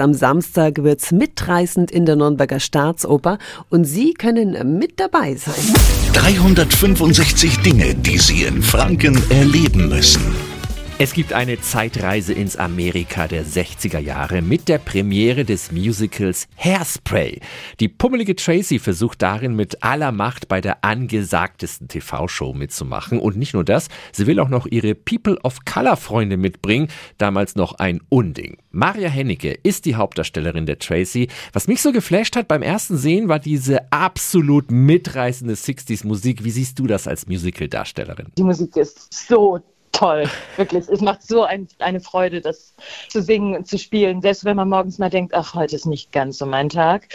Am Samstag wird's mitreißend in der Nürnberger Staatsoper und Sie können mit dabei sein. 365 Dinge, die Sie in Franken erleben müssen. Es gibt eine Zeitreise ins Amerika der 60er Jahre mit der Premiere des Musicals Hairspray. Die pummelige Tracy versucht darin mit aller Macht bei der angesagtesten TV-Show mitzumachen. Und nicht nur das, sie will auch noch ihre People of Color Freunde mitbringen. Damals noch ein Unding. Maria Hennecke ist die Hauptdarstellerin der Tracy. Was mich so geflasht hat beim ersten Sehen war diese absolut mitreißende 60s Musik. Wie siehst du das als Musical-Darstellerin? Die Musik ist so toll, wirklich. Es macht so ein, eine Freude, das zu singen und zu spielen. Selbst wenn man morgens mal denkt, ach, heute ist nicht ganz so mein Tag.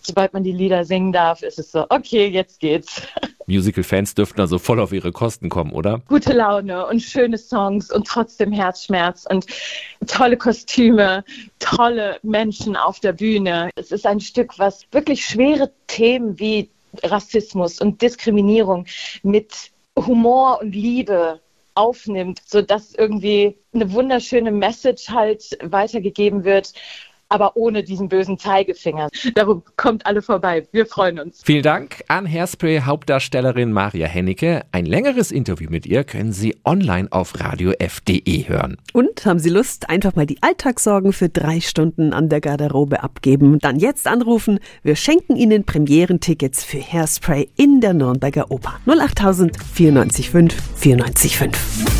Sobald man die Lieder singen darf, ist es so, okay, jetzt geht's. Musical-Fans dürften also voll auf ihre Kosten kommen, oder? Gute Laune und schöne Songs und trotzdem Herzschmerz und tolle Kostüme, tolle Menschen auf der Bühne. Es ist ein Stück, was wirklich schwere Themen wie Rassismus und Diskriminierung mit Humor und Liebe aufnimmt, sodass irgendwie eine wunderschöne Message halt weitergegeben wird aber ohne diesen bösen Zeigefinger. Darum kommt alle vorbei. Wir freuen uns. Vielen Dank an Hairspray Hauptdarstellerin Maria Hennecke. Ein längeres Interview mit ihr können Sie online auf radiof.de hören. Und haben Sie Lust, einfach mal die Alltagssorgen für drei Stunden an der Garderobe abgeben? Dann jetzt anrufen. Wir schenken Ihnen Premierentickets für Hairspray in der Nürnberger Oper. 08000 945 945.